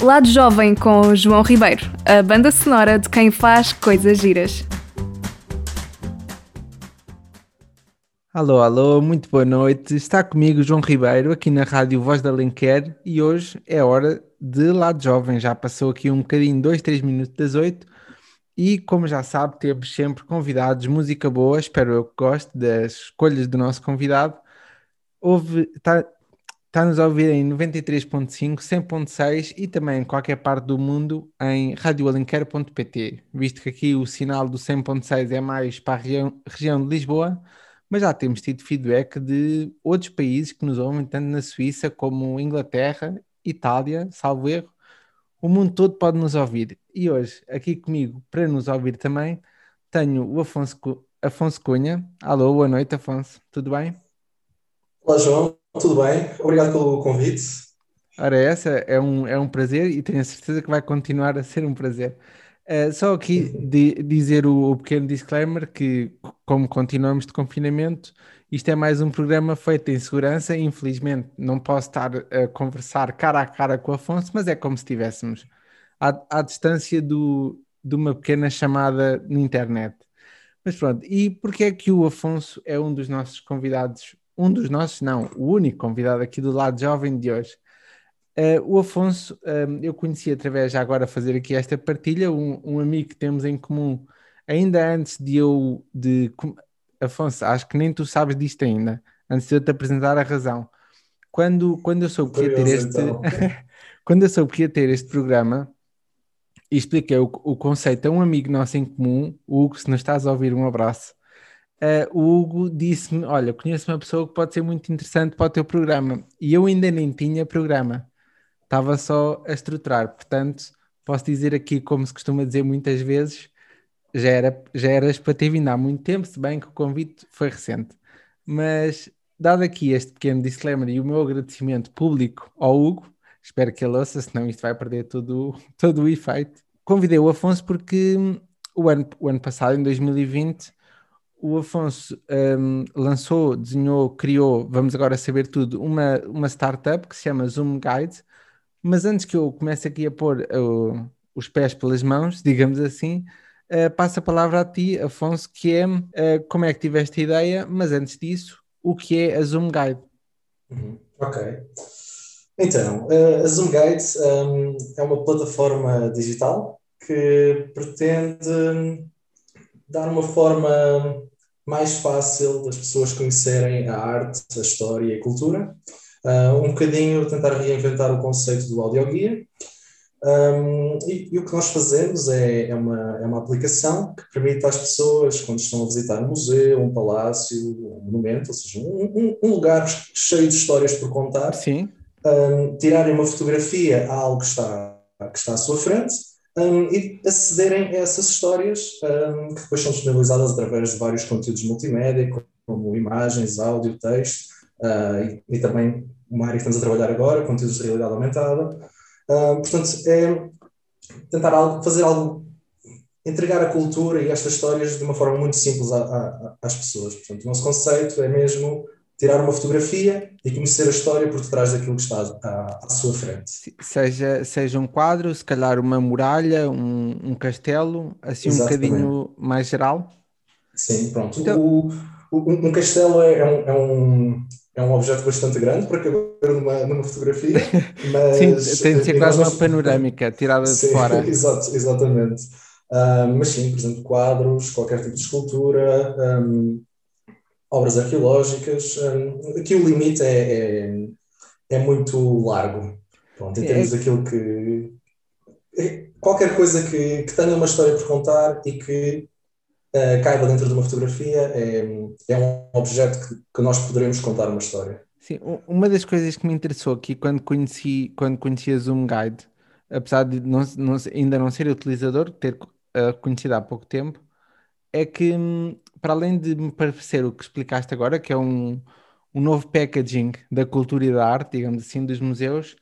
Lado Jovem com João Ribeiro, a banda sonora de quem faz coisas giras. Alô, alô, muito boa noite. Está comigo João Ribeiro aqui na Rádio Voz da Lenquer e hoje é hora de Lado Jovem. Já passou aqui um bocadinho, dois, três minutos das oito e como já sabe, temos sempre convidados, música boa, espero eu que goste das escolhas do nosso convidado. Houve, está, Está-nos a ouvir em 93.5, 100.6 e também em qualquer parte do mundo em radioalenquer.pt, visto que aqui o sinal do 100.6 é mais para a região, região de Lisboa, mas já temos tido feedback de outros países que nos ouvem, tanto na Suíça como Inglaterra, Itália, salvo erro. O mundo todo pode nos ouvir. E hoje, aqui comigo, para nos ouvir também, tenho o Afonso, Afonso Cunha. Alô, boa noite, Afonso. Tudo bem? Olá, João. Tudo bem? Obrigado pelo convite. Ora, essa é um, é um prazer e tenho a certeza que vai continuar a ser um prazer. Uh, só aqui de, dizer o, o, pequeno disclaimer que, como continuamos de confinamento, isto é mais um programa feito em segurança. Infelizmente, não posso estar a conversar cara a cara com o Afonso, mas é como se estivéssemos à, à distância do, de uma pequena chamada na internet. Mas pronto, e porquê é que o Afonso é um dos nossos convidados um dos nossos, não, o único convidado aqui do lado jovem de hoje. Uh, o Afonso, uh, eu conheci através, já agora fazer aqui esta partilha, um, um, amigo que temos em comum, ainda antes de eu, de, Afonso, acho que nem tu sabes disto ainda, antes de eu te apresentar a razão. Quando, quando eu soube que ia ter este, então. quando eu soube que ia ter este programa, expliquei o, o conceito a um amigo nosso em comum, o Hugo, se não estás a ouvir, um abraço uh, o Hugo disse-me: Olha, conheço uma pessoa que pode ser muito interessante para o teu programa. E eu ainda nem tinha programa, estava só a estruturar. Portanto, posso dizer aqui, como se costuma dizer muitas vezes, já, era, já eras para ter vindo há muito tempo, se bem que o convite foi recente. Mas, dado aqui este pequeno disclaimer e o meu agradecimento público ao Hugo, espero que ele ouça, senão isto vai perder todo, todo o efeito. Convidei o Afonso porque o ano, o ano passado, em 2020, o Afonso um, lançou, desenhou, criou, vamos agora saber tudo, uma, uma startup que se chama Zoom Guide. Mas antes que eu comece aqui a pôr uh, os pés pelas mãos, digamos assim, uh, passo a palavra a ti, Afonso, que é uh, como é que tiveste a ideia, mas antes disso, o que é a Zoom Guide? Uhum. Ok. Então, a Zoom Guide um, é uma plataforma digital que pretende dar uma forma mais fácil das pessoas conhecerem a arte, a história e a cultura. Uh, um bocadinho tentar reinventar o conceito do audioguia. Um, e, e, o que nós fazemos é, é, uma, é uma aplicação que permite às pessoas, quando estão a visitar um museu, um palácio, um monumento, ou seja, um, um, um lugar cheio de histórias por contar, Sim. Um, tirarem uma fotografia a algo que está, que está à sua frente um, e acederem a essas histórias um, que depois são disponibilizadas através de vários conteúdos multimédia, como imagens, áudio, texto, uh, e, e, também uma área que estamos a trabalhar agora, conteúdos de realidade aumentada. Uh, portanto, é tentar algo, fazer algo, entregar a cultura e estas histórias de uma forma muito simples a, a, às pessoas. Portanto, o nosso conceito é mesmo tirar uma fotografia e conhecer a história por detrás daquilo que está à, à sua frente. Seja, seja um quadro, se calhar uma muralha, um, um castelo, assim Exatamente. um bocadinho mais geral? Sim, pronto. Então... O, o, um castelo é, é, um, é, um, é um objeto bastante grande para caber numa, numa fotografia, mas... sim, tem de ser quase uma panorâmica tirada sim, de fora. Exato, exatamente. Uh, mas sim, por exemplo, quadros, qualquer tipo de escultura, um, obras arqueológicas. Um, aqui o limite é, é, é muito largo. Pronto, em é. termos é. daquilo que. É, qualquer coisa que, que tenha uma história por contar e que uh, caiba dentro de uma fotografia é, é um objeto que, que nós poderemos contar uma história. Sim, uma das coisas que me interessou aqui quando conheci, quando conheci a Zoom Guide, apesar de não, não, ainda não ser utilizador, ter uh, conhecido há pouco tempo, é que hum, para além de me parecer o que explicaste agora, que é um, um novo packaging da cultura e da arte, digamos assim, dos museus,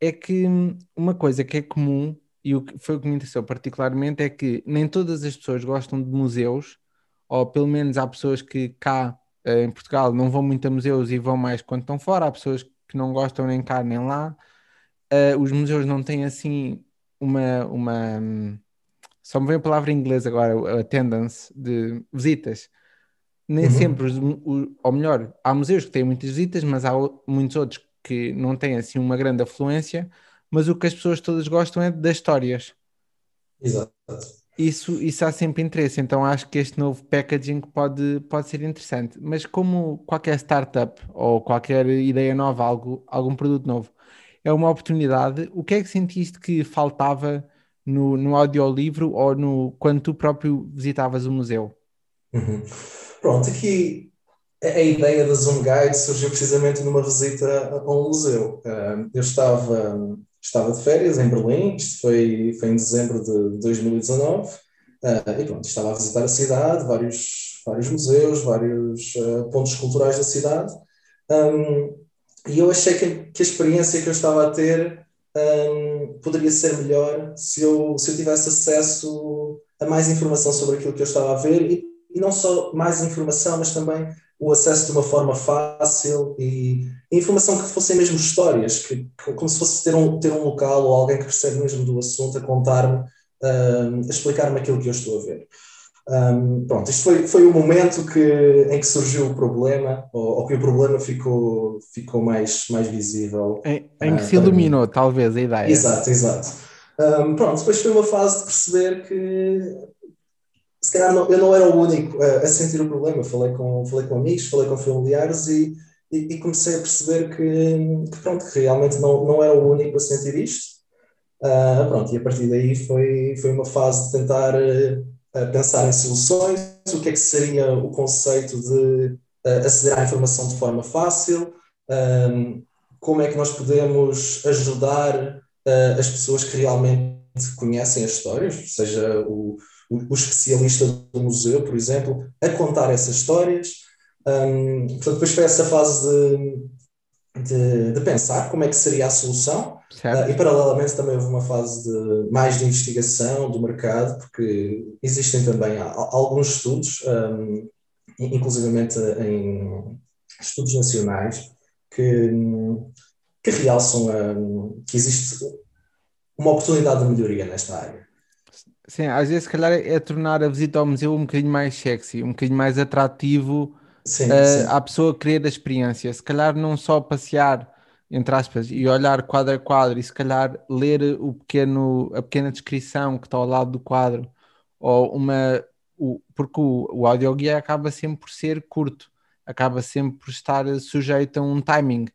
é que uma coisa que é comum, e o que foi o que me interessou particularmente, é que nem todas as pessoas gostam de museus, ou pelo menos há pessoas que cá eh, em Portugal não vão muito a museus e vão mais quando estão fora, há pessoas que não gostam nem cá nem lá. uh, os museus não têm assim uma, uma só me vem a palavra em inglês agora, attendance de visitas. Nem uhum. sempre, os, o, ou melhor, há museus que têm muitas visitas, mas há muitos outros que não têm assim uma grande afluência, mas o que as pessoas todas gostam é das histórias. Exato. Isso, isso há sempre interesse, então acho que este novo packaging pode, pode ser interessante. Mas como qualquer startup ou qualquer ideia nova, algo, algum produto novo, é uma oportunidade, o que é que sentiste que faltava no, no audiolivro ou no, quando tu próprio visitavas o museu? Uhum. Pronto, aqui a ideia da Zoom Guide surgiu precisamente numa visita a um museu. Eu estava, estava de férias em Berlim, isto foi, foi em dezembro de 2019, e pronto, estava a visitar a cidade, vários, vários museus, vários uh, pontos culturais da cidade, e eu achei que, que, a experiência que eu estava a ter poderia ser melhor se eu, se eu tivesse acesso a mais informação sobre aquilo que eu estava a ver, e, e não só mais informação, mas também o acesso de uma forma fácil e informação que fossem mesmo histórias, que, como se fosse ter um, ter um local ou alguém que percebe mesmo do assunto a contar-me, uh, a explicar-me aquilo que eu estou a ver. Um, pronto, isto foi, foi o momento que, em que surgiu o problema, ou, ou que o problema ficou, ficou mais, mais visível. Em, em que uh, se iluminou, talvez, a ideia. Exato, exato. Um, pronto, depois foi uma fase de perceber que se calhar não, eu não era o único a, a, sentir o problema. Falei com, falei com amigos, falei com familiares e, e, e comecei a perceber que, que, pronto, que realmente não, não era o único a sentir isto. Uh, pronto, e a partir daí foi, foi uma fase de tentar uh, pensar em soluções, o que é que seria o conceito de aceder à informação de forma fácil, como é que nós podemos ajudar as pessoas que realmente conhecem as histórias, seja o, o, especialista do museu, por exemplo, a contar essas histórias. Um, portanto, depois foi essa fase de, de, de, pensar como é que seria a solução. Uh, e, paralelamente, também houve uma fase de, mais de investigação do mercado, porque existem também alguns estudos, um, inclusivamente em estudos nacionais, que, que realçam um, que existe uma oportunidade de melhoria nesta área. Sim, às vezes, se calhar, é tornar a visita ao museu um bocadinho mais sexy, um bocadinho mais atrativo sim, uh, sim. à pessoa querer a experiência. Se calhar, não só passear, entre aspas, e olhar quadro a quadro e se calhar ler o pequeno, a pequena descrição que está ao lado do quadro, ou uma. O, porque o, o audioguia acaba sempre por ser curto, acaba sempre por estar sujeito a um timing.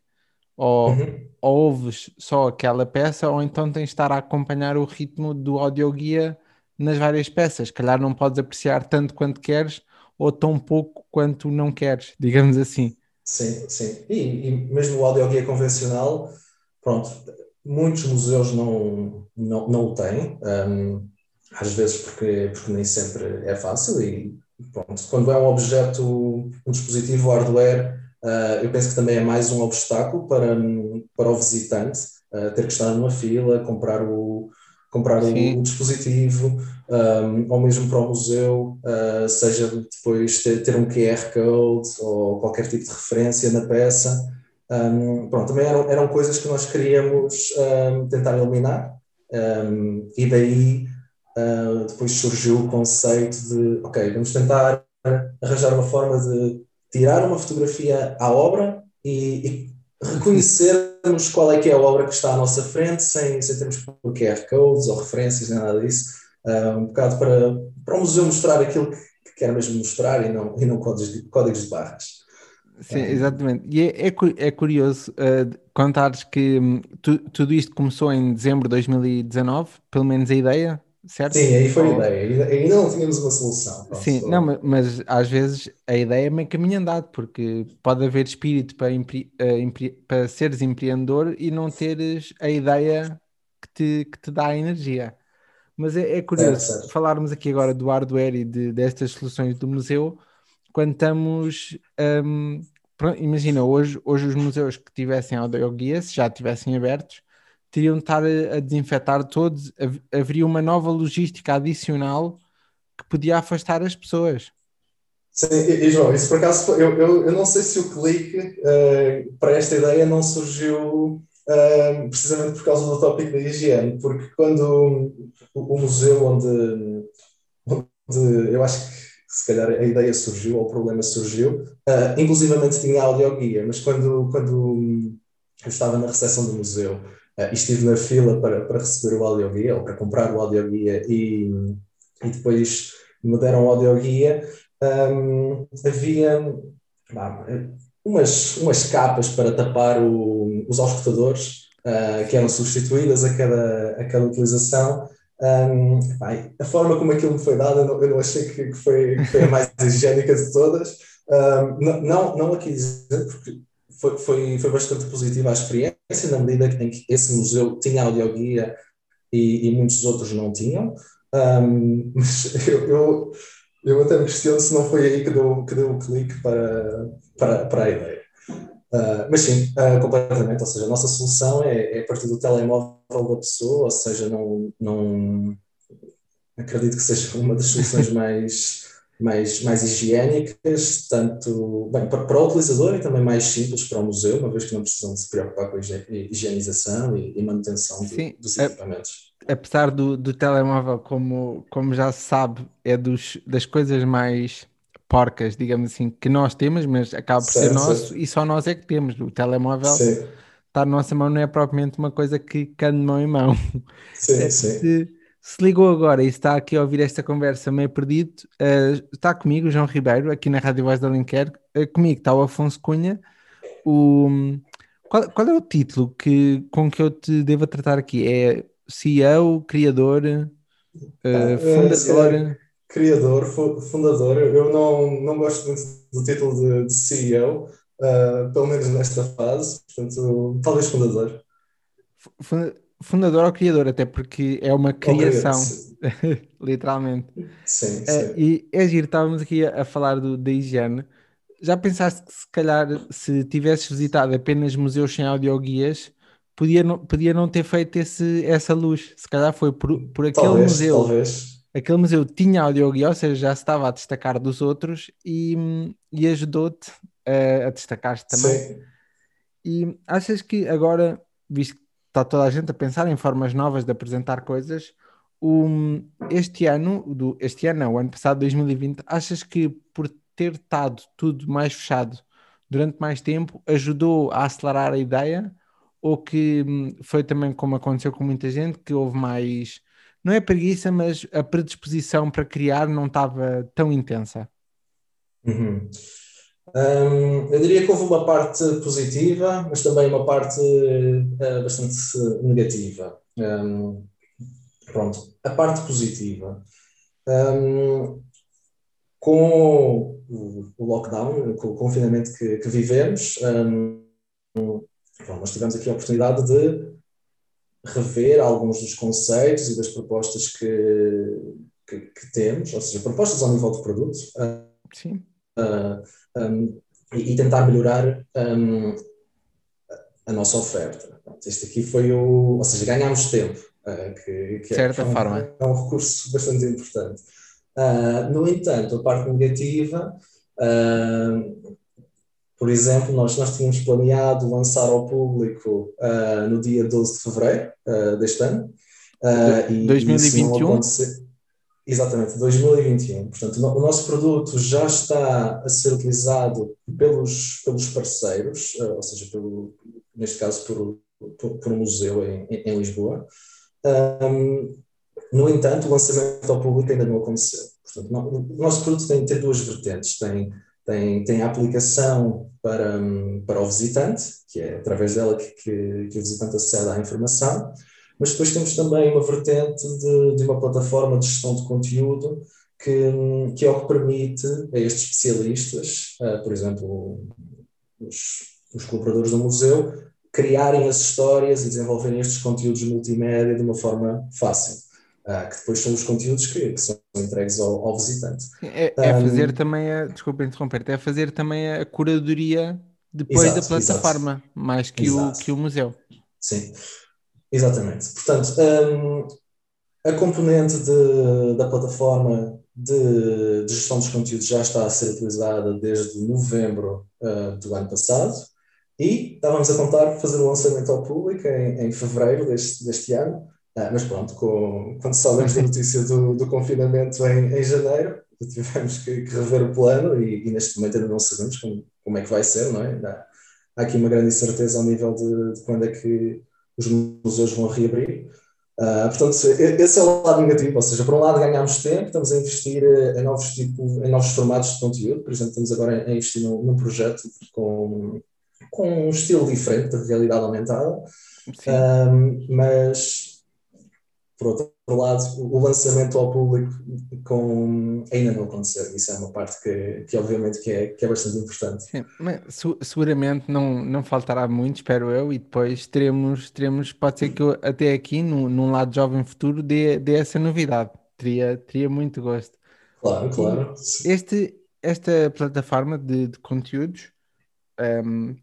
Ou, uhum. ou ouves só aquela peça, ou então tens de estar a acompanhar o ritmo do audioguia nas várias peças. Calhar não podes apreciar tanto quanto queres ou tão pouco quanto não queres, digamos assim. Sim, sim. E, e mesmo o audioguia convencional, pronto, muitos museus não, não, não o têm, um, às vezes porque, porque nem sempre é fácil e pronto, quando é um objeto, um dispositivo hardware, uh, eu penso que também é mais um obstáculo para, para o visitante uh, ter que estar numa fila, comprar o, comprar o, o, dispositivo, um, ou mesmo para o museu, uh, seja depois ter, ter, um QR Code ou qualquer tipo de referência na peça. Um, pronto, também eram, eram coisas que nós queríamos um, tentar eliminar, e daí uh, depois surgiu o conceito de, ok, vamos tentar arranjar uma forma de tirar uma fotografia à obra e, e reconhecermos qual é que é a obra que está à nossa frente, sem, sem termos QR codes ou referências, nem nada disso, uh, um bocado para, para o museu mostrar aquilo que, que quer mesmo mostrar e não, e não códigos, de, códigos de barras. Sim, exatamente. E é, é, é curioso uh, contares que um, tu, tudo isto começou em dezembro de 2019, pelo menos a ideia, certo? Sim, aí foi a ideia. Ainda não tínhamos uma solução. Pronto, Sim, só... não, mas, mas, às vezes a ideia é meio caminho andado, porque pode haver espírito para, empre, uh, para seres empreendedor e não teres a ideia que te, que te dá a energia. Mas é, é curioso certo, certo. falarmos aqui agora do hardware e de, destas soluções do museu, quando estamos. Um, imagina, hoje, hoje os museus que tivessem audioguia, se já tivessem abertos, teriam de estar a, a desinfetar todos, haveria uma nova logística adicional que podia afastar as pessoas. Sim, e, João, isso por acaso, eu, eu, eu não sei se o clique uh, para esta ideia não surgiu uh, precisamente por causa do tópico da higiene, porque quando o, o museu onde, onde eu acho que se calhar a ideia surgiu ou o problema surgiu, uh, inclusivamente tinha audioguia, mas quando, quando eu estava na recepção do museu estive na fila para, para receber o audioguia, ou para comprar o audioguia e, e depois me deram o audioguia, um, havia umas, umas capas para tapar o, os auscultadores uh, que eram substituídas a cada, a cada utilização um, a forma como aquilo me foi dado, eu não, eu não achei que, que, foi, que, foi, a mais higiênica de todas. Um, não, não aqui dizer, porque foi, foi, foi bastante positiva a experiência, na medida em que esse museu tinha audioguia e, e muitos outros não tinham. Um, mas eu, eu, eu, até me questiono se não foi aí que deu, que deu o clique para, para, para a ideia. Uh, mas sim, uh, completamente. Ou seja, a nossa solução é, é a partir do telemóvel da pessoa, ou seja, não, não acredito que seja uma das soluções mais, mais, mais higiênicas, tanto bem, para, para, o utilizador e também mais simples para o museu, uma vez que não precisam se preocupar com a higienização e, e manutenção do, dos equipamentos. Apesar do, do telemóvel, como, como já se sabe, é dos, das coisas mais porcas, digamos assim, que nós temos, mas acaba por certo, ser nosso certo. e só nós é que temos. O telemóvel sim. está na nossa mão, não é propriamente uma coisa que anda de mão em mão. Sim, eh, sim. Se, ligou agora e está aqui a ouvir esta conversa meio perdido, uh, está comigo, João Ribeiro, aqui na Rádio Voz da Alenquer. Uh, comigo está o Afonso Cunha. O, qual, qual, é o título que, com que eu te devo tratar aqui? É CEO, criador, uh, fundador? É criador, fundador. Eu não, não gosto muito do título de, de CEO, ah, pelo menos nesta fase, portanto, talvez fundador. Fundador ou criador, até porque é uma criação, literalmente. Sim, uh, sim. E é giro, estávamos aqui a, a falar do, da higiene. Já pensaste que se calhar se tivesses visitado apenas museus sem audioguias, podia não, podia não ter feito esse, essa luz. Se calhar foi por, por aquele talvez, museu. Talvez aquele museu tinha audioguia, ou seja, já estava a destacar dos outros e, e ajudou-te a, a destacar-te também. Sim. E achas que agora, visto que está toda a gente a pensar em formas novas de apresentar coisas, este ano, do, este ano não, o ano passado, 2020, achas que por ter estado tudo mais fechado durante mais tempo, ajudou a acelerar a ideia? Ou que hum, foi também como aconteceu com muita gente, que houve mais não é preguiça, mas a predisposição para criar não estava tão intensa? Uhum. Um, eu diria que houve uma parte positiva, mas também uma parte uh, bastante negativa. Um, pronto, a parte positiva. Um, com o, lockdown, com o confinamento que, que vivemos, nós tivemos aqui a oportunidade de rever alguns dos conceitos e das propostas que, que, que temos, ou seja, propostas ao nível de produto. Sim. Uh, um, e, e, tentar melhorar um, a nossa oferta. Este aqui foi o. Ou seja, ganhámos tempo, uh, que, que de certa é, um, forma. é um recurso bastante importante. Uh, no entanto, a parte negativa por exemplo, nós, nós tínhamos planeado lançar ao público no dia 12 de fevereiro deste ano. Uh, e 2021? Exatamente, 2021. Portanto, o nosso produto já está a ser utilizado pelos, pelos parceiros, ou seja, pelo, neste caso por, por, por um museu em, em Lisboa. Um, no entanto, o lançamento ao público ainda não aconteceu. Portanto, o nosso produto tem, tem duas vertentes. Tem tem, tem a aplicação para, para o visitante, que é através dela que, que, que o visitante acede à informação, mas depois temos também uma vertente de, de uma plataforma de gestão de conteúdo que, que é o que permite a estes especialistas, uh, por exemplo, os, os colaboradores do museu, criarem as histórias e desenvolverem estes conteúdos multimédia de uma forma fácil. Uh, que depois são os conteúdos que, que são entregues ao, ao visitante. É, é um, fazer também a, desculpa interromper, é fazer também a curadoria depois exato, da plataforma, exato. mais que o, que o museu. Sim, exatamente. Portanto, um, a componente de, da plataforma de, de, gestão dos conteúdos já está a ser utilizada desde novembro uh, do ano passado. E estávamos a contar fazer o lançamento ao público em, em fevereiro deste, deste ano, ah, mas pronto, com, quando soubemos da notícia do, do confinamento em, em janeiro, tivemos que, que, rever o plano e, e, neste momento ainda não sabemos como, como é que vai ser, não é? Há, há aqui uma grande incerteza ao nível de, de, quando é que os museus vão reabrir. Uh, portanto, esse é o lado negativo, ou seja, por um lado ganhamos tempo, estamos a investir eh, em novos, tipo, em novos formatos de conteúdo, por exemplo, estamos agora a investir num, num projeto com, com um estilo diferente de realidade aumentada, um, mas por outro lado, o lançamento ao público com, ainda não aconteceu. Isso é uma parte que, que obviamente que é, que é bastante importante. Sim, seguramente não, não faltará muito, espero eu, e depois teremos, teremos pode ser que eu, até aqui, no, num lado jovem futuro, dê, dê essa novidade. Teria, teria muito gosto. Claro, claro. Este, esta plataforma de, de conteúdos um,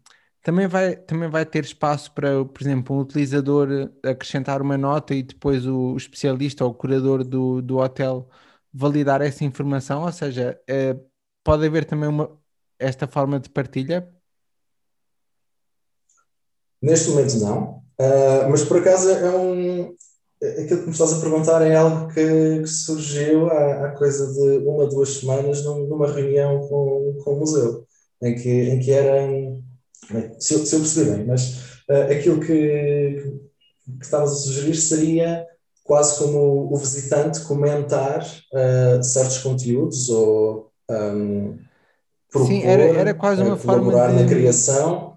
também vai, também vai ter espaço para, por exemplo, um utilizador acrescentar uma nota e depois o, especialista ou o curador do, do hotel validar essa informação, ou seja, é, pode haver também uma, esta forma de partilha? Neste momento não, uh, mas por acaso é um. Aquilo que me estás a perguntar é algo que, que surgiu há, há, coisa de uma, duas semanas numa reunião com, com o museu, em que, em que eram se eu, se eu percebi bem, mas uh, aquilo que, que estavas a sugerir seria quase como o visitante comentar uh, certos conteúdos ou um, propor, Sim, era, era quase uma forma de... na criação.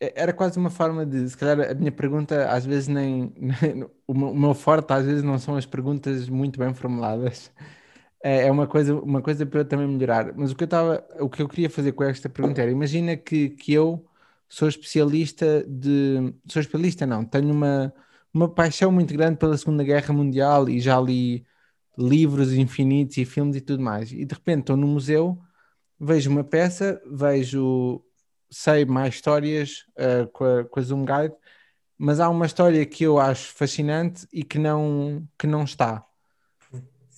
É, era quase uma forma de, se calhar a minha pergunta às vezes nem, nem o meu forte às vezes não são as perguntas muito bem formuladas, é, é uma coisa, uma coisa para eu também melhorar. Mas o que eu estava, o que eu queria fazer com esta pergunta era: imagina que, que eu sou especialista de. Sou especialista, não, tenho uma, uma paixão muito grande pela Segunda Guerra Mundial e já li livros infinitos e filmes e tudo mais. E de repente estou no museu, vejo uma peça, vejo, sei mais histórias uh, com, a, com a Zoom Guide, mas há uma história que eu acho fascinante e que não, que não está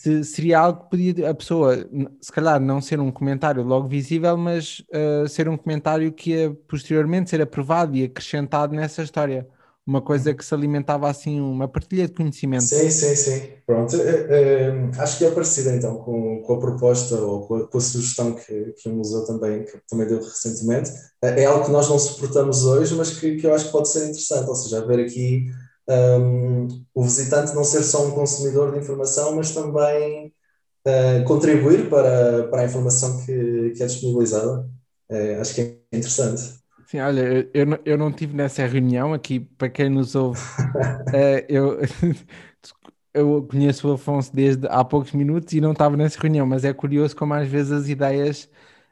se, seria algo que podia a pessoa, se calhar, não ser um comentário logo visível, mas uh, ser um comentário que ia posteriormente ser aprovado e acrescentado nessa história. Uma coisa uhum. que se alimentava assim, uma partilha de conhecimento. Sim, sim, sim. Pronto. É, é, acho que é parecida então com, com a proposta ou com a, com a sugestão que, que o museu também, que também deu recentemente. É, é algo que nós não suportamos hoje, mas que, que eu acho que pode ser interessante. Ou seja, haver aqui um, o visitante não ser só um consumidor de informação, mas também uh, contribuir para, para a informação que, que é disponibilizada. Uh, acho que é interessante. Sim, olha, eu, não, eu não tive nessa reunião aqui, para quem nos ouve, uh, eu, eu conheço o Afonso desde há poucos minutos e não estava nessa reunião, mas é curioso como às vezes as ideias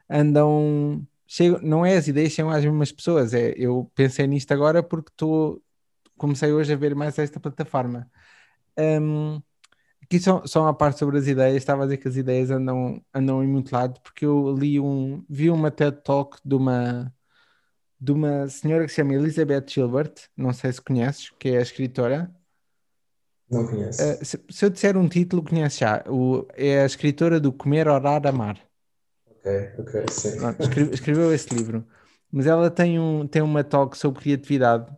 andam. Chegam, não é as ideias, chegam às mesmas pessoas. É, eu pensei nisto agora porque estou comecei hoje a ver mais esta plataforma. Um, aqui só, só uma parte sobre as ideias, estava a dizer que as ideias andam, andam em muito lado, porque eu li um, vi uma TED Talk de uma, de uma senhora que se chama Elizabeth Gilbert, não sei se conheces, que é a escritora. Não conheço. Uh, se, se, eu disser um título, conheces já. O, é a escritora do Comer, Orar, Amar. Ok, ok, sim. Pronto, escreveu, escreveu esse livro. Mas ela tem, um, tem uma talk sobre criatividade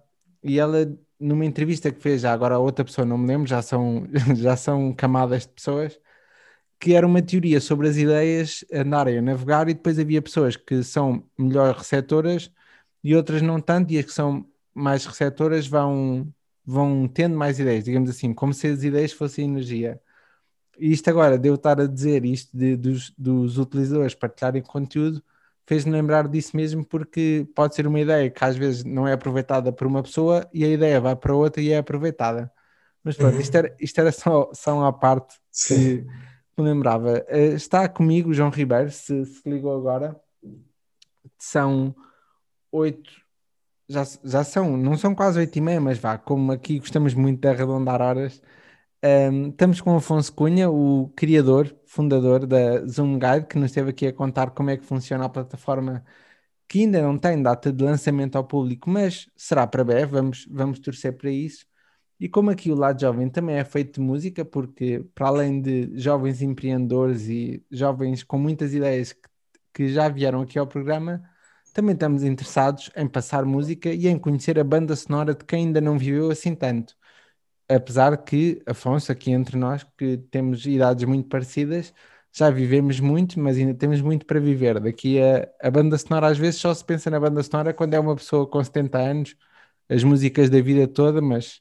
e ela numa entrevista que fez já agora a outra pessoa, não me lembro, já são, já são camadas de pessoas, que era uma teoria sobre as ideias andarem a navegar e depois havia pessoas que são melhor receptoras e outras não tanto, e as que são mais receptoras vão, vão tendo mais ideias, digamos assim, como se as ideias fossem energia. E isto agora, de eu estar a dizer isto de, dos, dos utilizadores partilharem conteúdo, fez-me lembrar disso mesmo porque pode ser uma ideia que às vezes não é aproveitada por uma pessoa e a ideia vai para outra e é aproveitada. Mas pronto, uhum. isto era, isto era só, só uma parte Sim. que me lembrava. Uh, está comigo o João Ribeiro, se, se ligou agora. São oito, já, já são, não são quase oito e meia, mas vá, como aqui gostamos muito de arredondar horas, um, estamos com o Afonso Cunha, o criador, fundador da Zoom Guide, que nos esteve aqui a contar como é que funciona a plataforma, que ainda não tem data de lançamento ao público, mas será para breve, vamos, vamos torcer para isso. E como aqui o lado jovem também é feito de música, porque para além de jovens empreendedores e jovens com muitas ideias que, que já vieram aqui ao programa, também estamos interessados em passar música e em conhecer a banda sonora de quem ainda não viveu assim tanto. Apesar que, Afonso, aqui entre nós, que temos idades muito parecidas, já vivemos muito, mas ainda temos muito para viver. Daqui a, a banda sonora, às vezes, só se pensa na banda sonora quando é uma pessoa com 70 anos, as músicas da vida toda, mas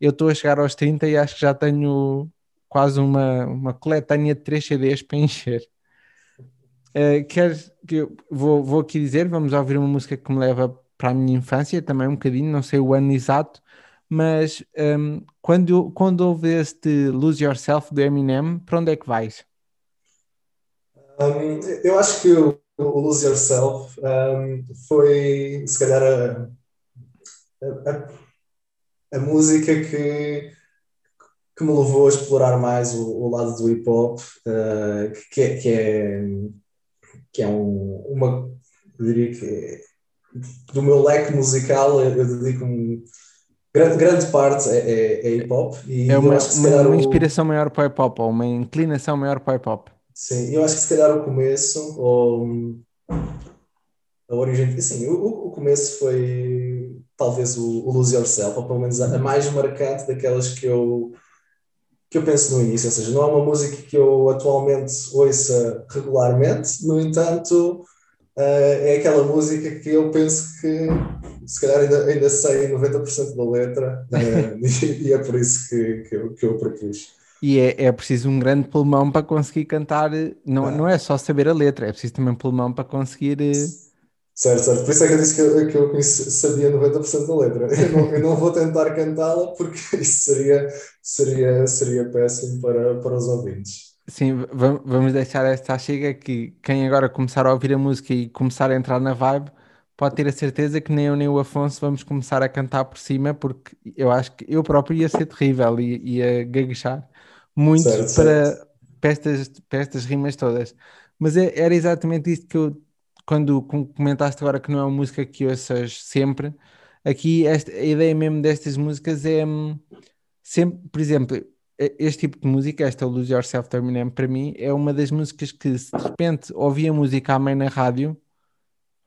eu estou a chegar aos 30 e acho que já tenho quase uma, uma coletânea de 3 CDs para encher. Uh, queres que eu vou, vou aqui dizer, vamos ouvir uma música que me leva para a minha infância, também um bocadinho, não sei o ano exato, mas um, quando, quando ouve este Lose Yourself do Eminem, para onde é que vais? Um, eu acho que o, o Lose Yourself um, foi, se calhar, a, a, a, música que, que me levou a explorar mais o, o lado do hip hop, uh, que, é, que é que é um, uma, eu diria que do meu leque musical, eu dedico um, grande, grande parte é, é, é hip hop. E é uma, uma, uma inspiração o, maior para o hip hop, ou uma inclinação maior para o hip hop. Sim, eu acho que se calhar o começo, ou a origem, assim, o, o começo foi talvez o, o Lose Yourself, ou pelo menos a, a mais marcante daquelas que eu que eu penso no início, ou seja, não é uma música que eu atualmente ouça regularmente, no entanto, é aquela música que eu penso que se calhar ainda, ainda sei 90% da letra uh, e, é por isso que, que, eu, que eu propus. E é, é preciso um grande pulmão para conseguir cantar, não, ah. não é só saber a letra, é preciso também um pulmão para conseguir Certo, certo. Por isso é que eu disse que eu, que eu sabia 90% da letra. Eu não, eu não vou tentar cantá-la porque isso seria, seria, seria péssimo para, para os ouvintes. Sim, vamos deixar esta chega que quem agora começar a ouvir a música e começar a entrar na vibe pode ter a certeza que nem eu nem o Afonso vamos começar a cantar por cima porque eu acho que eu próprio ia ser terrível e ia gaguejar muito certo, para, certo. Para, estas, para estas rimas todas. Mas é, era exatamente isso que eu quando comentaste agora que não é uma música que ouças sempre, aqui esta, a ideia mesmo destas músicas é hum, sempre, por exemplo, este tipo de música, esta Lose Yourself Terminem, para mim, é uma das músicas que se de repente ouvi a música à mãe na rádio,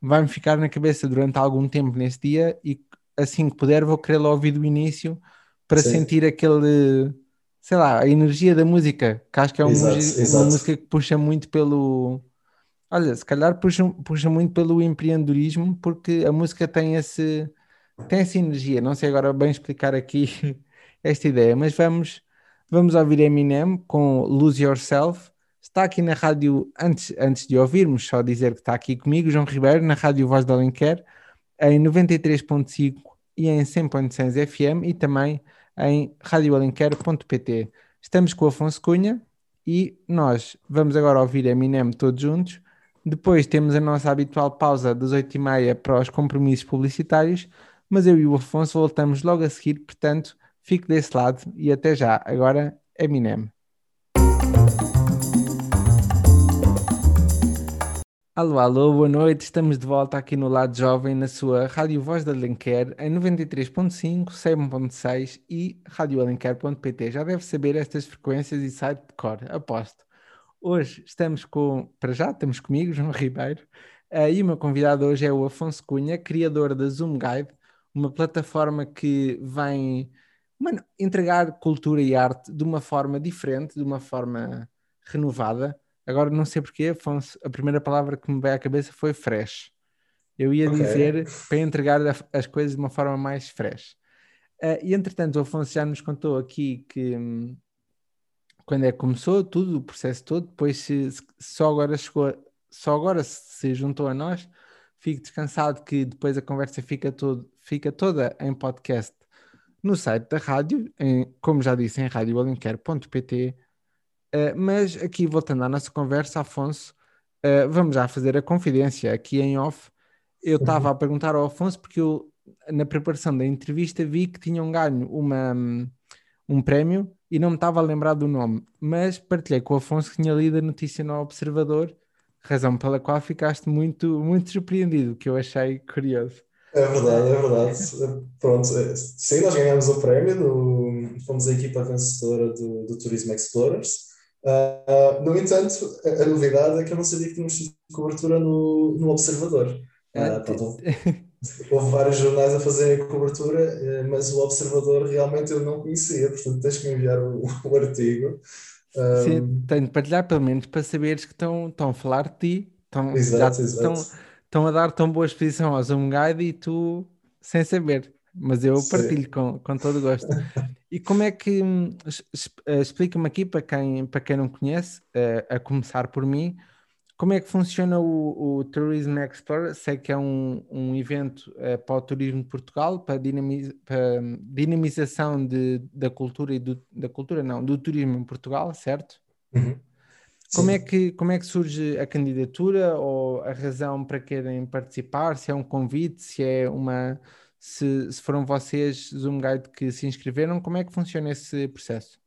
vai-me ficar na cabeça durante algum tempo nesse dia e assim que puder vou querer ouvir do início para Sim. sentir aquele, sei lá, a energia da música, que acho que é uma, exato, música, exato. uma música que puxa muito pelo Olha, se calhar puxa, puxa muito pelo empreendedorismo, porque a música tem esse tem essa energia. Não sei agora bem explicar aqui esta ideia, mas vamos, vamos ouvir Eminem com Lose Yourself. Está aqui na rádio, antes, antes de ouvirmos, só dizer que está aqui comigo, João Ribeiro, na Rádio Voz da Alenquer, em 93.5 e em 100.6 FM e também em radioalenquer.pt. Estamos com Afonso Cunha e nós vamos agora ouvir Eminem todos juntos depois temos a nossa habitual pausa das 8h30 para os compromissos publicitários, mas eu e o Afonso voltamos logo a seguir, portanto, fique desse lado e até já. Agora, Eminem. Alô, alô, boa noite. Estamos de volta aqui no Lado Jovem, na sua Rádio Voz da Alenquer, em 93.5, 100.6 e radioalenquer.pt. Já deve saber estas frequências e site de cor, aposto. Hoje estamos com, para já, estamos comigo, João Ribeiro, uh, e o meu convidado hoje é o Afonso Cunha, criador da Zoom Guide, uma plataforma que vem mano, entregar cultura e arte de uma forma diferente, de uma forma renovada. Agora não sei porquê, Afonso, a primeira palavra que me veio à cabeça foi fresh. Eu ia okay. dizer para entregar as coisas de uma forma mais fresh. Uh, e entretanto, o Afonso já nos contou aqui que hum, quando é que começou tudo, o processo todo, depois se, se, só agora chegou, só agora se juntou a nós, fico descansado que depois a conversa fica, todo, fica toda em podcast no site da rádio, em, como já disse, em radioalenquer.pt. Uh, eh, mas aqui, voltando à nossa conversa, Afonso, uh, vamos já fazer a confidência aqui em off. Eu estava a perguntar ao Afonso porque eu, na preparação da entrevista, vi que tinham ganho uma, um prémio e não me estava a lembrar do nome, mas partilhei com o Afonso que tinha lido a notícia no Observador, razão pela qual ficaste muito, muito surpreendido, que eu achei curioso. É verdade, é verdade. Pronto, é, sim, nós ganhamos o prémio, no, fomos a equipa vencedora do, do Turismo Explorers. Uh, no entanto, a, a, novidade é que eu não sabia que tínhamos tido cobertura no, no Observador. Uh, pronto, houve vários jornais a fazerem a cobertura, eh, mas o Observador realmente eu não conhecia, portanto tens que me enviar o, o artigo. Sim, tenho de partilhar pelo menos para saberes que estão, estão a falar de ti, estão, exato, já, exato. Estão, estão a dar tão boa exposição ao Zoom Guide e tu sem saber, mas eu partilho com, com todo o gosto. E como é que, hum, eh, explica-me aqui para quem, para quem não conhece, eh, a começar por mim, como é que funciona o, o Tourism Explorer? Sei que é um, um evento uh, para o turismo de Portugal, para, dinamiz, para dinamização de, da cultura e do, da cultura não, do turismo em Portugal, certo? Uhum. Como é, que, como é que surge a candidatura ou a razão para querem participar? Se é um convite, se é uma se, se foram vocês, Zoom Guide, que se inscreveram, como é que funciona esse processo?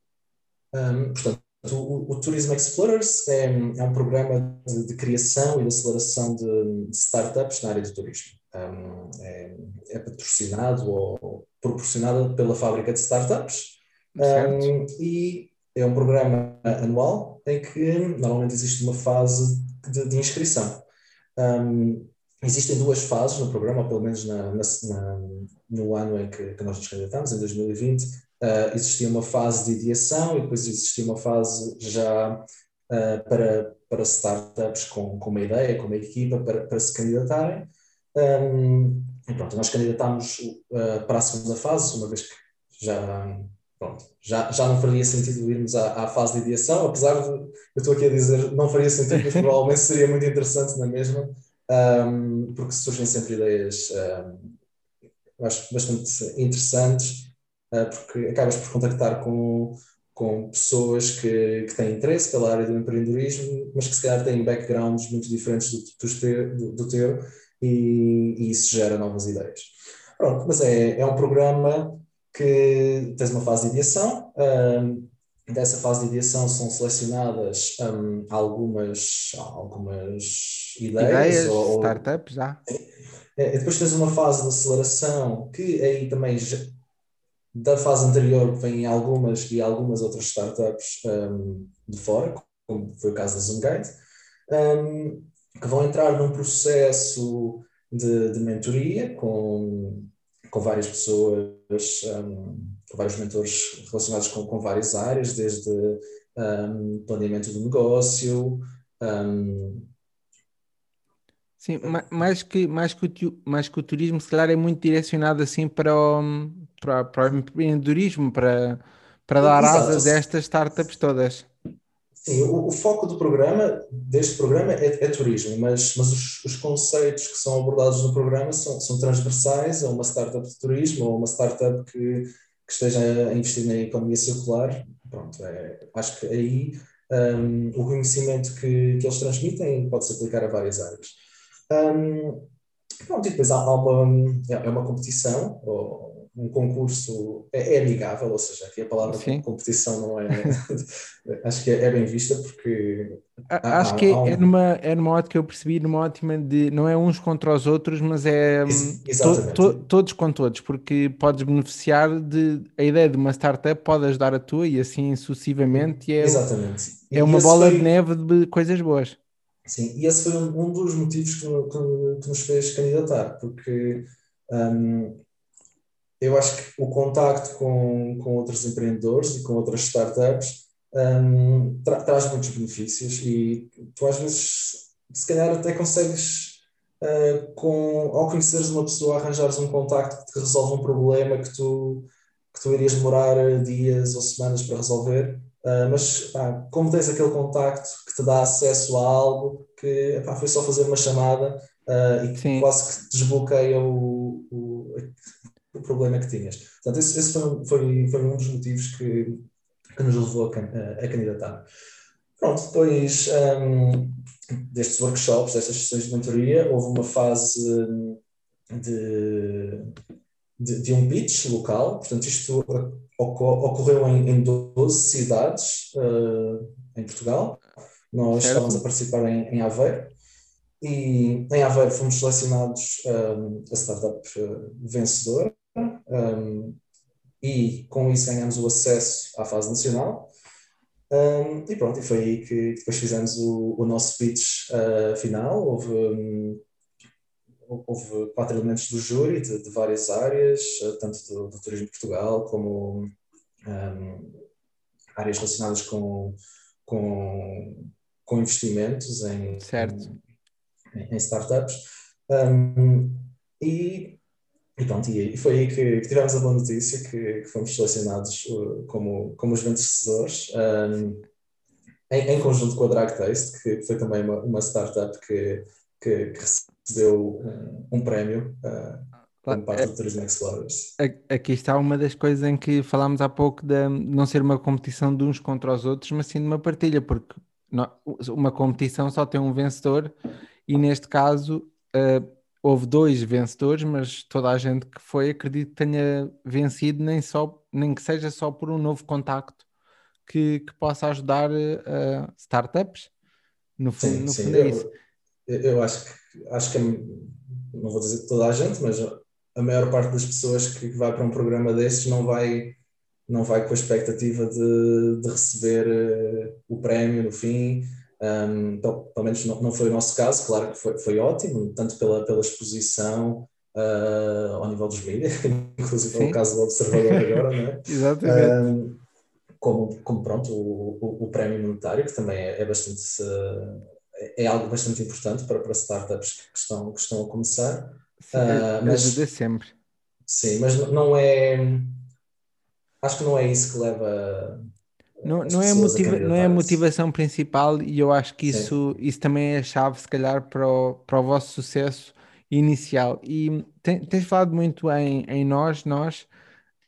Um, portanto, o, o Tourism Explorers é, é um programa de, de, criação e de aceleração de, de startups na área do turismo. Um, é, é, patrocinado ou proporcionado pela fábrica de startups um, e é um programa anual em que normalmente existe uma fase de, de inscrição. Um, existem duas fases no programa, pelo menos na, na, no ano em que, que nós nos candidatamos, em 2020, uh, existia uma fase de ideação e depois existia uma fase já uh, para, para startups com, com uma ideia, com uma equipa para, para se candidatarem. Um, e pronto, nós candidatámos uh, para a segunda fase, uma vez que já, pronto, já, já não faria sentido irmos à, à fase de ideação, apesar de, eu estou aqui a dizer, não faria sentido, mas provavelmente seria muito interessante na mesma, um, porque surgem sempre ideias um, acho bastante interessantes ah, porque acabas por contactar com, com pessoas que, que têm interesse pela área do empreendedorismo, mas que se calhar têm backgrounds muito diferentes do, do, do teu e, e, isso gera novas ideias. Pronto, mas é, é um programa que tens uma fase de ideação, um, dessa fase de ideação são selecionadas um, algumas, algumas ideias, ideias ou, startups, já. É, depois tens uma fase de aceleração que aí também da fase anterior vêm algumas e algumas outras startups um, de fora, como foi o caso da ZoomGuide, um, que vão entrar num processo de, de mentoria com, com várias pessoas, um, com vários mentores relacionados com, com várias áreas, desde um, planeamento do negócio. Um, Sim, mais que, mais, que o, mais que o turismo, se calhar é muito direcionado assim para o, para, para o empreendedorismo, para, para dar Exato. asas a estas startups todas. Sim, o, o, foco do programa, deste programa, é, é turismo, mas, mas os, os, conceitos que são abordados no programa são, são transversais a uma startup de turismo ou uma startup que, que esteja a investir na economia circular. Pronto, é, acho que aí um, o conhecimento que, que eles transmitem pode se aplicar a várias áreas. Um, pronto, e depois há, há uma, é, é uma competição, ou, um concurso é, é, amigável, ou seja, aqui a palavra Sim. competição não é. acho que é, é, bem vista porque. Há, acho há, que é, um... é, numa, é numa ótica que eu percebi, numa ótima de. Não é uns contra os outros, mas é hum, to, to, todos com todos, porque podes beneficiar de. A ideia de uma startup pode ajudar a tua e assim sucessivamente. E é, Exatamente. É uma bola foi... de neve de coisas boas. Sim, e esse foi um, um dos motivos que, que, que, nos fez candidatar, porque. Um, eu acho que o contacto com, com outros empreendedores e com outras startups um, tra traz muitos benefícios e tu às vezes se calhar até consegues uh, com, ao conheceres uma pessoa arranjares um contacto que te resolve um problema que tu, que tu irias demorar dias ou semanas para resolver uh, mas pá, como tens aquele contacto que te dá acesso a algo que pá, foi só fazer uma chamada uh, e que Sim. quase que desbloqueia o, o o problema que tinhas. Portanto, esse, esse foi, foi, foi, um dos motivos que, que nos levou a, a, a candidatar. Pronto, depois um, destes workshops, destas sessões de mentoria, houve uma fase de, de, de um pitch local, portanto, isto ocorreu em, em 12 cidades uh, em Portugal. Nós certo. estávamos a participar em, em Aveiro. E em Aveiro fomos selecionados um, a startup uh, vencedora um, e com isso ganhamos o acesso à fase nacional. Um, e pronto, e foi aí que depois fizemos o, o nosso pitch uh, final. Houve, um, houve quatro elementos do júri de, de várias áreas, tanto do, do, turismo de Portugal como um, áreas relacionadas com, com, com investimentos em, certo. Em, startups. Um, e, e pronto, e foi aí que, que, tivemos a boa notícia que, que fomos selecionados uh, como, como os vencedores. Um, em, em, conjunto com a Drag Taste, que foi também uma, uma startup que, que, que recebeu um, um prémio uh, como parte do Tourism Explorers. Aqui está uma das coisas em que falámos há pouco de não ser uma competição de uns contra os outros, mas sim de uma partilha, porque uma competição só tem um vencedor e neste caso uh, houve dois vencedores, mas toda a gente que foi acredito que tenha vencido nem, só, nem que seja só por um novo contacto que, que possa ajudar uh, startups. No fundo, sim, no sim. fundo é isso. Eu, eu acho que acho que não vou dizer toda a gente, mas a maior parte das pessoas que vai para um programa destes não vai não vai com a expectativa de, de receber uh, o prémio no fim. Um, então, pelo menos não, não foi o nosso caso, claro que foi, foi ótimo, tanto pela, pela exposição uh, ao nível dos mídias, inclusive é o caso do Observador agora, não é? Exatamente. Um, como, como pronto, o, o, o, prémio monetário, que também é, é bastante. Uh, é algo bastante importante para, para startups que estão, que estão a começar. Sim, uh, mas, ajuda sempre. Sim, mas não é. Acho que não é isso que leva. Não, não, é, motiva não é a motivação principal e eu acho que isso, isso também é a chave, se calhar, para o, para o vosso sucesso inicial. E tens falado muito em, em nós, nós.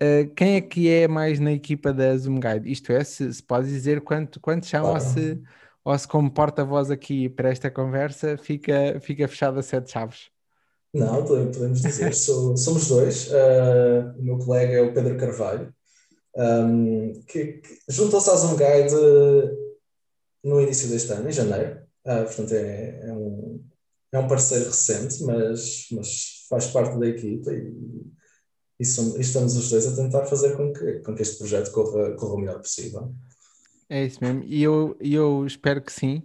Uh, quem é que é mais na equipa da Zoom Guide? Isto é, se, se pode dizer quanto, quanto são claro. ou se, ou se como porta-voz aqui para esta conversa fica, fica fechada sete chaves. Não, podemos dizer, Sou, somos dois. Uh, o meu colega é o Pedro Carvalho, um, que, que juntou-se à Zoom Guide no início deste ano, em janeiro. Uh, portanto, é, é, um, é um parceiro recente, mas, mas faz parte da equipa e, e, somos, e, estamos os dois a tentar fazer com que, com que este projeto corra, corra o melhor possível. É isso mesmo, e eu, eu espero que sim.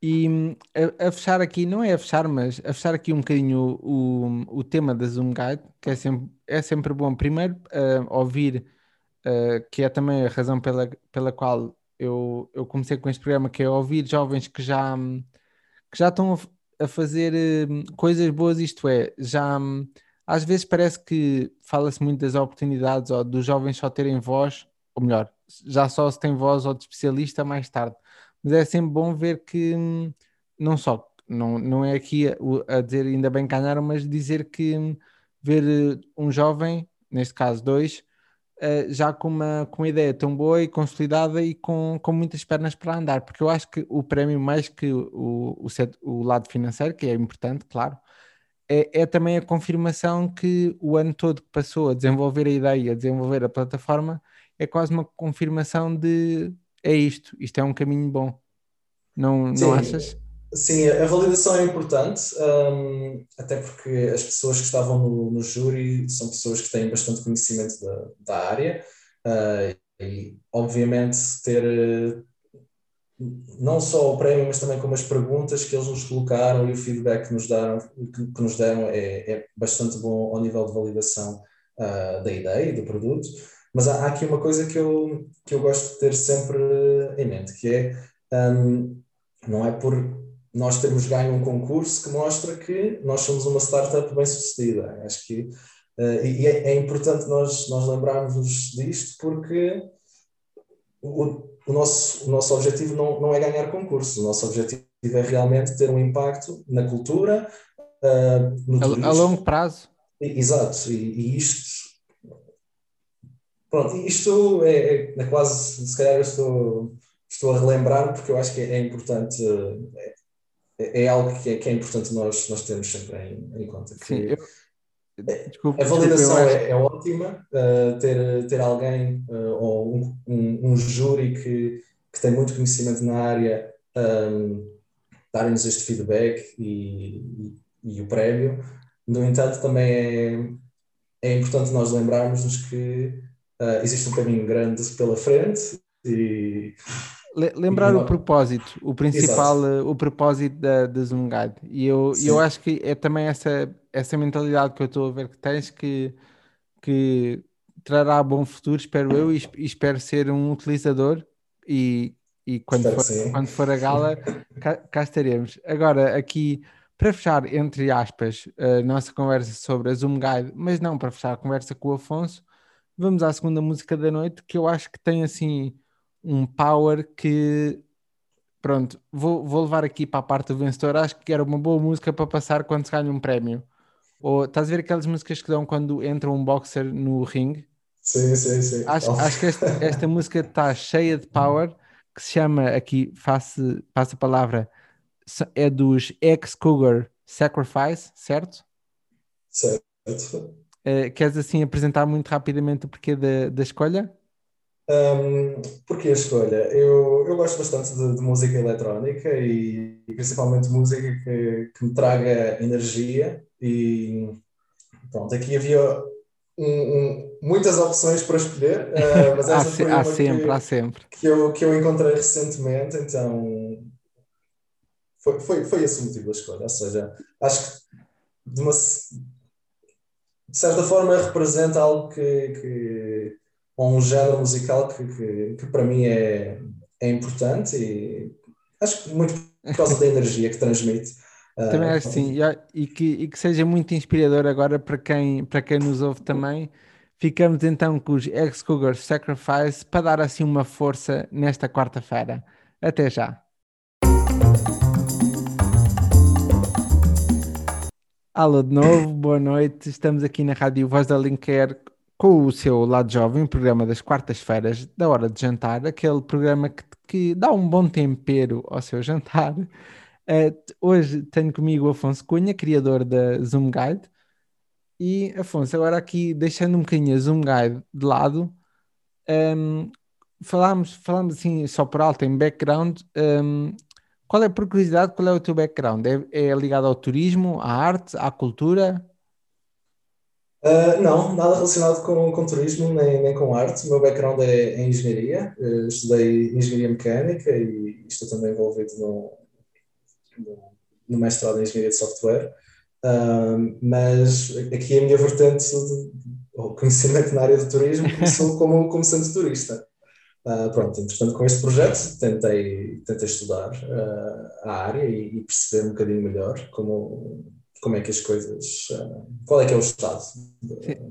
E hum, a, a, fechar aqui, não é a fechar, mas a fechar aqui um bocadinho o, o, o tema da Zoom Guide, que é sempre, é sempre bom, primeiro, uh, ouvir, uh, que é também a razão pela, pela qual eu, eu comecei com este programa, que é ouvir jovens que já, hum, que já estão a, a fazer uh, coisas boas, isto é, já um, às vezes parece que fala-se muito das oportunidades ou dos jovens só terem voz, ou melhor, já só se tem voz ou de especialista mais tarde. Mas é sempre bom ver que hum, não só, não, não é aqui a, a dizer ainda bem ganharam, mas dizer que ver eh, um jovem, neste caso dois, uh, já com uma, com uma ideia tão boa e consolidada e com, com muitas pernas para andar, porque eu acho que o prémio, mais que o, o, o lado financeiro, que é importante, claro, é, é, também a confirmação que o ano todo que passou a desenvolver a ideia, a desenvolver a plataforma, é quase uma confirmação de é isto, isto é um caminho bom. Não, não achas? Sim, a validação é importante, um, até porque as pessoas que estavam no, no, júri são pessoas que têm bastante conhecimento da, da área uh, e, obviamente, ter não só o prémio, mas também como as perguntas que eles nos colocaram e o feedback que nos deram, que, que nos deram é, é, bastante bom ao nível de validação uh, da ideia e do produto. Mas há, há, aqui uma coisa que eu, que eu gosto de ter sempre em mente, que é um, não é por nós termos ganho um concurso que mostra que nós somos uma startup bem sucedida. Acho que uh, e é, é, importante nós, nós lembrarmos disto porque o, o, nosso, o nosso objetivo não, não é ganhar concursos, o nosso objetivo é realmente ter um impacto na cultura, uh, no a, a, longo prazo. Exato, e, e isto Pronto, isto é, é, quase, se calhar eu estou, estou a relembrar porque eu acho que é, é importante, é, é, algo que é, que é importante nós, nós termos sempre em, em conta. Que Sim, eu, desculpa, a validação desculpa, é, é, ótima, uh, ter, ter alguém uh, ou um, um, um, júri que, que tem muito conhecimento na área um, darem-nos este feedback e, e, e, o prémio. No entanto, também é, é importante nós lembrarmos-nos que uh, existe um caminho grande pela frente e, lembrar o propósito, o principal, Exato. Eh, o propósito da, da Zoom Guide. E eu, eu acho que é também essa, essa mentalidade que eu estou a ver que tens que, que trará bom futuro, espero eu, e, e espero ser um utilizador e, e quando, for, quando for a gala cá, cá, estaremos. Agora, aqui, para fechar, entre aspas, a nossa conversa sobre a Zoom Guide, mas não para fechar a conversa com o Afonso, vamos à segunda música da noite, que eu acho que tem assim um power que pronto, vou, vou levar aqui para a parte do vencedor. Acho que era uma boa música para passar quando se ganha um prémio. Ou estás a ver aquelas músicas que dão quando entra um boxer no ringue? Sim, sim, sim. Acho, acho que esta, esta música está cheia de power, que se chama aqui, faço, faço a palavra, é dos ex-Cougar Sacrifice, certo? Certo. Uh, queres assim apresentar muito rapidamente o porquê da, da escolha? Um, porque a escolha? Eu, eu gosto bastante de, de música eletrónica e, e, principalmente música que, que me traga energia e pronto, aqui havia um, um, muitas opções para escolher, uh, mas essa foi há sempre, que, há sempre. Que eu, que eu encontrei recentemente, então foi, foi, foi esse o motivo da escolha, ou seja, acho que de, uma, de certa forma representa algo que, que um género musical que, que, que, para mim é, é importante e acho que muito por causa da energia que transmite. Também acho que sim, e, que, e que seja muito inspirador agora para quem, para quem nos ouve também. Ficamos então com os Ex-Cougars Sacrifice para dar assim uma força nesta quarta-feira. Até já! Alô de novo, boa noite. Estamos aqui na Rádio Voz da Linker com o seu lado jovem, o programa das quartas-feiras, da hora de jantar, aquele programa que, que dá um bom tempero ao seu jantar. Uh, hoje tenho comigo o Afonso Cunha, criador da Zoom Guide. E Afonso, agora aqui deixando um bocadinho a Zoom Guide de lado, um, falámos, falámos assim só por alto em background. Um, qual é, por curiosidade, qual é o teu background? É, é ligado ao turismo, à arte, à cultura? Uh, não, nada relacionado com, com turismo nem, nem com arte. O meu background é em engenharia. Uh, estudei engenharia mecânica e estou também envolvido no, no, no mestrado em engenharia de software. Uh, mas aqui a minha vertente, o conhecimento na área do turismo, começou como, como sendo turista. Uh, pronto, entretanto, com este projeto tentei, tentei estudar a área e, e, perceber um bocadinho melhor como, como é que as coisas. Uh, qual é que é o estado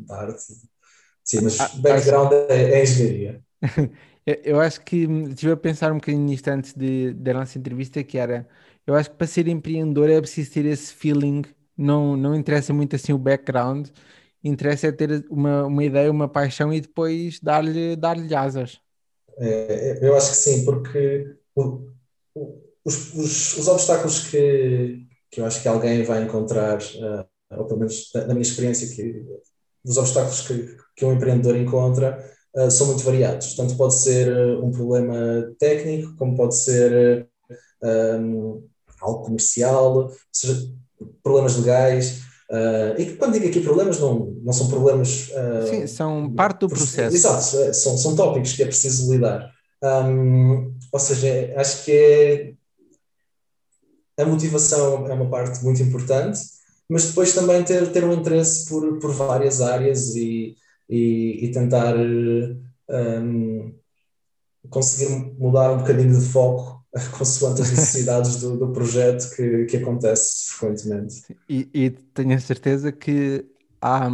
da arte. Sim, mas background é, é engenharia. Eu acho que estive a pensar um bocadinho nisto antes de, da nossa entrevista, que era, eu acho que para ser empreendedor é preciso ter esse feeling, não, não interessa muito assim o background, interessa é ter uma, uma ideia, uma paixão e depois dar-lhe dar asas. É, eu acho que sim, porque o, o, os, os, os obstáculos que, que eu acho que alguém vai encontrar, uh, ou pelo menos na, minha experiência, que os obstáculos que, que um empreendedor encontra uh, são muito variados. Tanto pode ser uh, um problema técnico, como pode ser um, algo comercial, ou seja, problemas legais. E quando digo aqui problemas, não, não são problemas. Sim, são parte do processo. Exato, são, são tópicos que é preciso lidar. Um, ou seja, acho que é a motivação é uma parte muito importante, mas depois também ter, ter um interesse por, por várias áreas e, e, e tentar um, conseguir mudar um bocadinho de foco consoante as necessidades do, do projeto que, que acontece frequentemente. E, e tenho a certeza que há,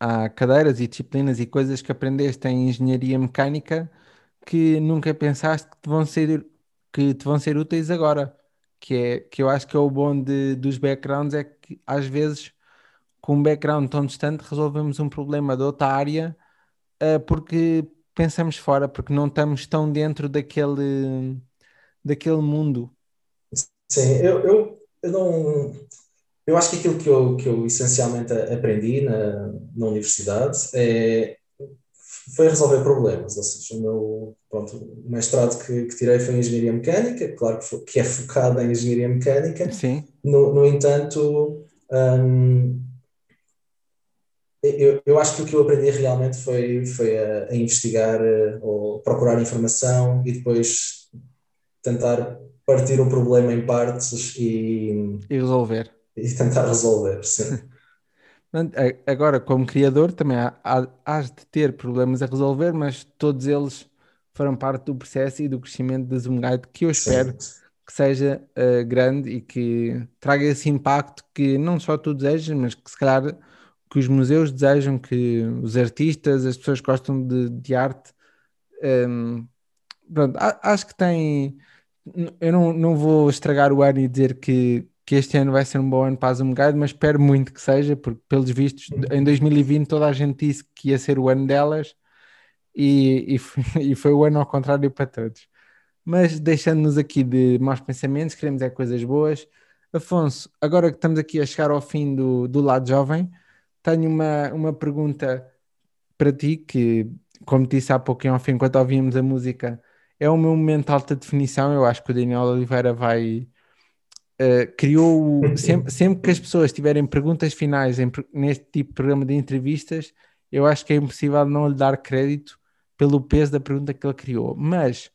há cadeiras e disciplinas e coisas que aprendeste em engenharia mecânica que nunca pensaste que te vão ser, que te vão ser úteis agora que, é, que eu acho que é o bom de, dos backgrounds, é que às vezes com um background tão distante resolvemos um problema de outra área uh, porque pensamos fora, porque não estamos tão dentro daquele, daquele mundo. Sim, eu, eu, eu não. Eu acho que aquilo que eu, que eu essencialmente aprendi na, na universidade é foi resolver problemas, ou seja, o meu pronto, o mestrado que, que tirei foi em Engenharia Mecânica, claro que, foi, que é focado em Engenharia Mecânica, Sim. No, no entanto, um, eu, eu acho que o que eu aprendi realmente foi, foi a, a investigar eh, ou procurar informação e depois tentar partir o problema em partes e, e resolver. E tentar resolver, sim. Agora, como criador, também há, há, has de ter problemas a resolver, mas todos eles foram parte do processo e do crescimento da Zoomguide que eu espero que seja uh, grande e que traga esse impacto que não só tu desejas, mas que se calhar que os museus desejam, que os artistas, as pessoas que gostam de, de arte. Um, ehm, pronto, acho que tem. Eu não, não vou estragar o ano e dizer que, que este ano vai ser um bom ano para a Zoom Guide, mas espero muito que seja, porque pelos vistos, em 2020 toda a gente disse que ia ser o ano delas e, e, foi, e foi o ano ao contrário para todos. Mas deixando-nos aqui de maus pensamentos, queremos é coisas boas. Afonso, agora que estamos aqui a chegar ao fim do, do lado jovem, tenho uma, uma pergunta para ti, que, como disse há pouco em fim, enquanto ouvíamos a música, é o meu momento de alta definição. Eu acho que o Daniel Oliveira vai. Uh, criou sempre, sempre que as pessoas tiverem perguntas finais em, neste tipo de programa de entrevistas, eu acho que é impossível não lhe dar crédito pelo peso da pergunta que ele criou. Mas,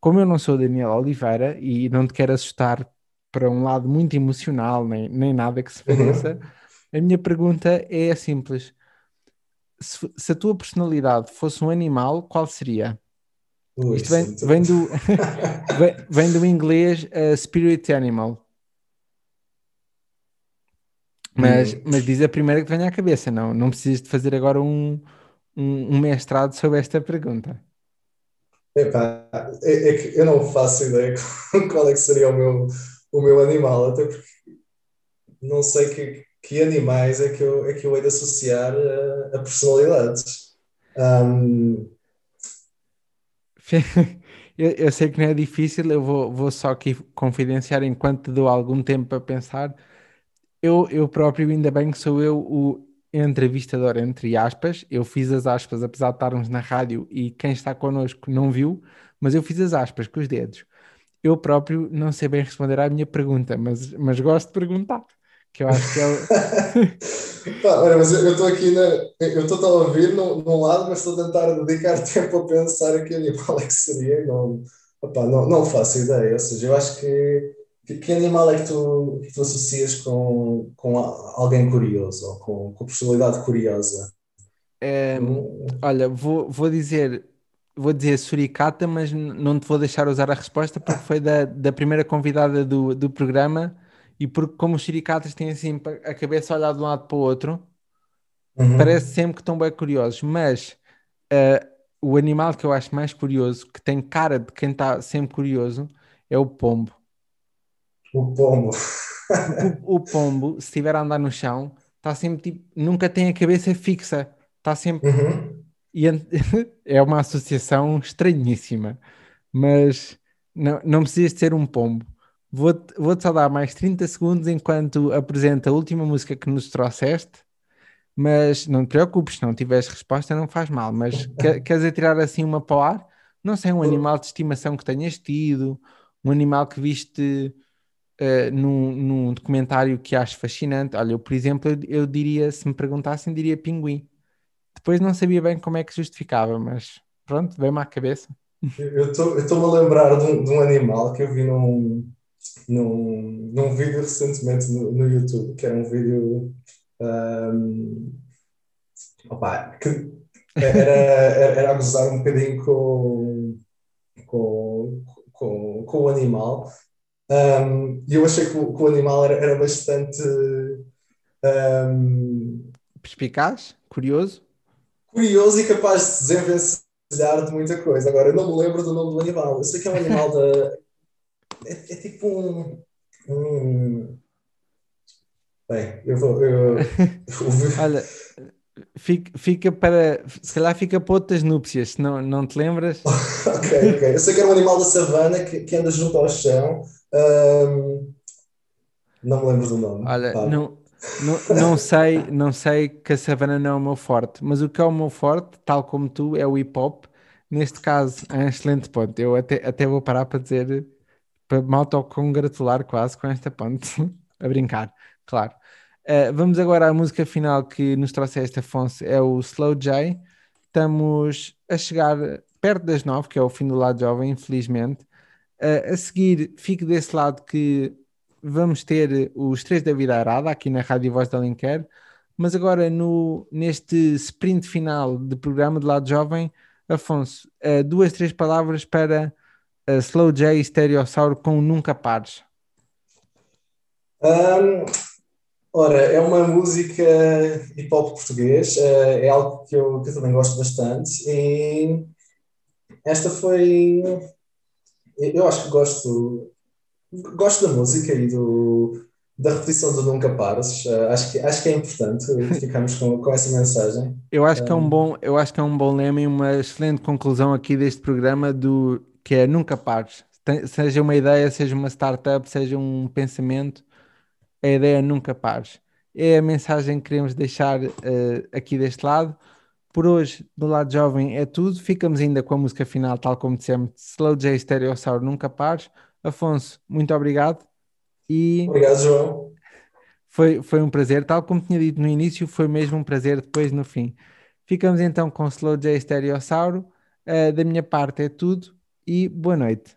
como eu não sou Daniel Oliveira e não te quero assustar para um lado muito emocional, nem, nem nada que se uhum. pareça, a minha pergunta é simples. Se, se, a tua personalidade fosse um animal, qual seria? Ui, Isto vem, vem, do, vem, vem, do inglês uh, spirit animal. Mas, hum. mas diz a primeira que te vem à cabeça, não? Não precisas de fazer agora um, um, um mestrado sobre esta pergunta. Epá, é, é, que eu não faço ideia qual é que seria o meu, o meu animal, até porque não sei que, que animais é que eu, é que eu hei de associar a, a personalidades. Um... eu, eu, sei que não é difícil, eu vou, vou só aqui confidenciar enquanto dou algum tempo para pensar. Eu, eu próprio, ainda bem que sou eu o entrevistador, entre aspas. Eu fiz as aspas, apesar de estarmos na rádio e quem está connosco não viu, mas eu fiz as aspas com os dedos. Eu próprio não sei bem responder à minha pergunta, mas, mas gosto de perguntar que eu acho que é. Pá, olha, mas eu estou aqui na. Eu estou a ouvir num, lado, mas estou a tentar dedicar tempo a pensar aqui animal é que seria. Não, não, não faço ideia. Ou seja, eu acho que. Que, que animal é que tu, que tu associas com, com alguém curioso ou com, com personalidade curiosa? É, olha, vou, vou dizer vou dizer suricata, mas não te vou deixar usar a resposta porque foi da, da primeira convidada do, do programa e porque como os siricatas têm assim a cabeça a olhar de um lado para o outro, uhum. parece sempre que estão bem curiosos, mas uh, o animal que eu acho mais curioso, que tem cara de quem está sempre curioso, é o pombo. O pombo. o, o, pombo, se estiver a andar no chão, está sempre tipo, nunca tem a cabeça fixa, está sempre. Uhum. E é uma associação estranhíssima, mas não, não precisa de ser um pombo. Vou-te vou só dar mais 30 segundos enquanto apresenta a última música que nos trouxeste, mas não te preocupes, se não tiveres resposta não faz mal, mas quer, queres atirar assim uma para o ar? Não sei, um animal de estimação que tenhas tido, um animal que viste uh, num, num documentário que acho fascinante. Olha, eu, por exemplo, eu, eu diria, se me perguntassem, diria pinguim. Depois não sabia bem como é que justificava, mas pronto, veio-me à cabeça. Eu estou-me a lembrar de um, de um, animal que eu vi num, num, num vídeo recentemente no, no YouTube, que era um vídeo um, opa, que era, era, a gozar um bocadinho com, com, com, com o animal. Um, e eu achei que o, que o animal era, era bastante um, perspicaz, curioso. Curioso e capaz de se desenvencilhar de muita coisa. Agora, eu não me lembro do nome do animal. Eu sei que é um animal da, é, é tipo um, um, Bem, eu vou. Eu, Olha, fica, fica para. Se calhar fica para outras núpcias, se não, não te lembras? ok, ok. Eu sei que era um animal da savana que, que anda junto ao chão. Um, não me lembro do nome. Olha, não, não, não, sei, não sei que a savana não é o meu forte, mas o que é o meu forte, tal como tu, é o hip hop. Neste caso, é um excelente ponto. Eu até, até vou parar para dizer para me autocongratular quase com esta ponte, a brincar, claro. Uh, vamos agora à música final que nos trouxe Afonso, é o Slow J. Estamos a chegar perto das nove, que é o fim do lado jovem, infelizmente. Uh, a seguir, fique desse lado que vamos ter os três da vida arada aqui na Rádio Voz da Alenquer, mas agora no, neste sprint final de programa de lado jovem, Afonso, uh, duas, três palavras para uh, Slow J Stereossauro com Nunca Pares. Um, ora, é uma música hip hop português, uh, é algo que eu, que eu também gosto bastante e esta foi. Eu acho que gosto, gosto da música e do, da repetição do Nunca Pares. Uh, acho, que, acho que é importante ficarmos com, com essa mensagem. Eu acho, que é um bom, eu acho que é um bom lema e uma excelente conclusão aqui deste programa do que é Nunca Pares. Seja uma ideia, seja uma startup, seja um pensamento, a ideia é nunca pares. É a mensagem que queremos deixar uh, aqui deste lado. Por hoje, do lado jovem, é tudo. Ficamos ainda com a música final, tal como dissemos, Slow J Stereossauro Nunca Pares. Afonso, muito obrigado. E obrigado, João. Foi, foi um prazer, tal como tinha dito no início, foi mesmo um prazer depois no fim. Ficamos então com Slow J Stereossauro. Uh, da minha parte é tudo e boa noite.